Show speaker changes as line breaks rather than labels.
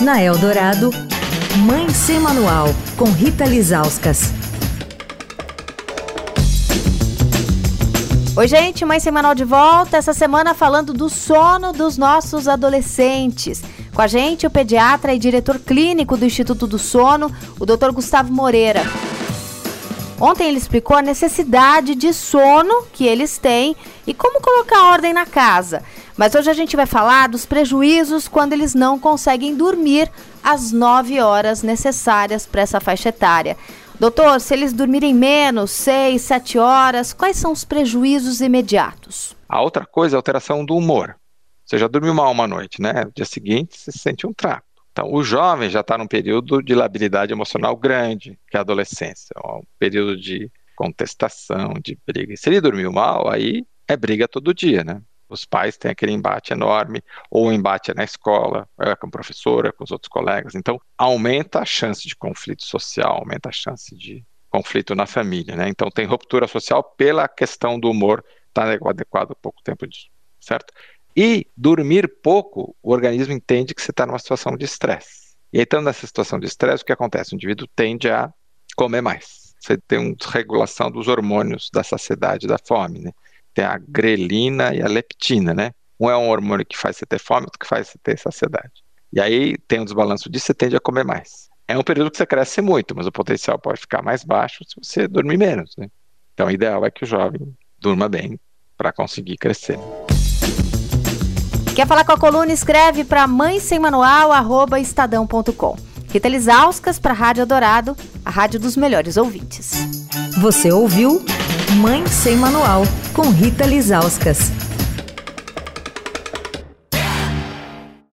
Na Eldorado, Mãe Sem Manual, com Rita Lizauskas.
Oi, gente, Mãe Sem Manual de volta. Essa semana falando do sono dos nossos adolescentes. Com a gente, o pediatra e diretor clínico do Instituto do Sono, o Dr. Gustavo Moreira. Ontem ele explicou a necessidade de sono que eles têm e como colocar ordem na casa. Mas hoje a gente vai falar dos prejuízos quando eles não conseguem dormir as 9 horas necessárias para essa faixa etária. Doutor, se eles dormirem menos, 6, 7 horas, quais são os prejuízos imediatos?
A outra coisa é a alteração do humor. Você já dormiu mal uma noite, né? No dia seguinte você sente um trapo. Então, o jovem já está num período de labilidade emocional grande, que é a adolescência, um período de contestação, de briga. E se ele dormiu mal, aí é briga todo dia, né? Os pais têm aquele embate enorme, ou o embate é na escola, é com a professora, com os outros colegas. Então, aumenta a chance de conflito social, aumenta a chance de conflito na família, né? Então, tem ruptura social pela questão do humor estar tá adequado há pouco tempo disso, certo? E dormir pouco, o organismo entende que você está numa situação de estresse. E aí, estando nessa situação de estresse, o que acontece? O indivíduo tende a comer mais. Você tem uma desregulação dos hormônios da saciedade da fome, né? Tem a grelina e a leptina, né? Um é um hormônio que faz você ter fome, outro que faz você ter saciedade. E aí tem um desbalanço disso, você tende a comer mais. É um período que você cresce muito, mas o potencial pode ficar mais baixo se você dormir menos, né? Então, o ideal é que o jovem durma bem para conseguir crescer.
Quer falar com a coluna? Escreve para mãe sem manual, arroba estadão.com. Rita Lisauskas para a Rádio Dourado, a rádio dos melhores ouvintes.
Você ouviu Mãe Sem Manual, com Rita Lisauskas.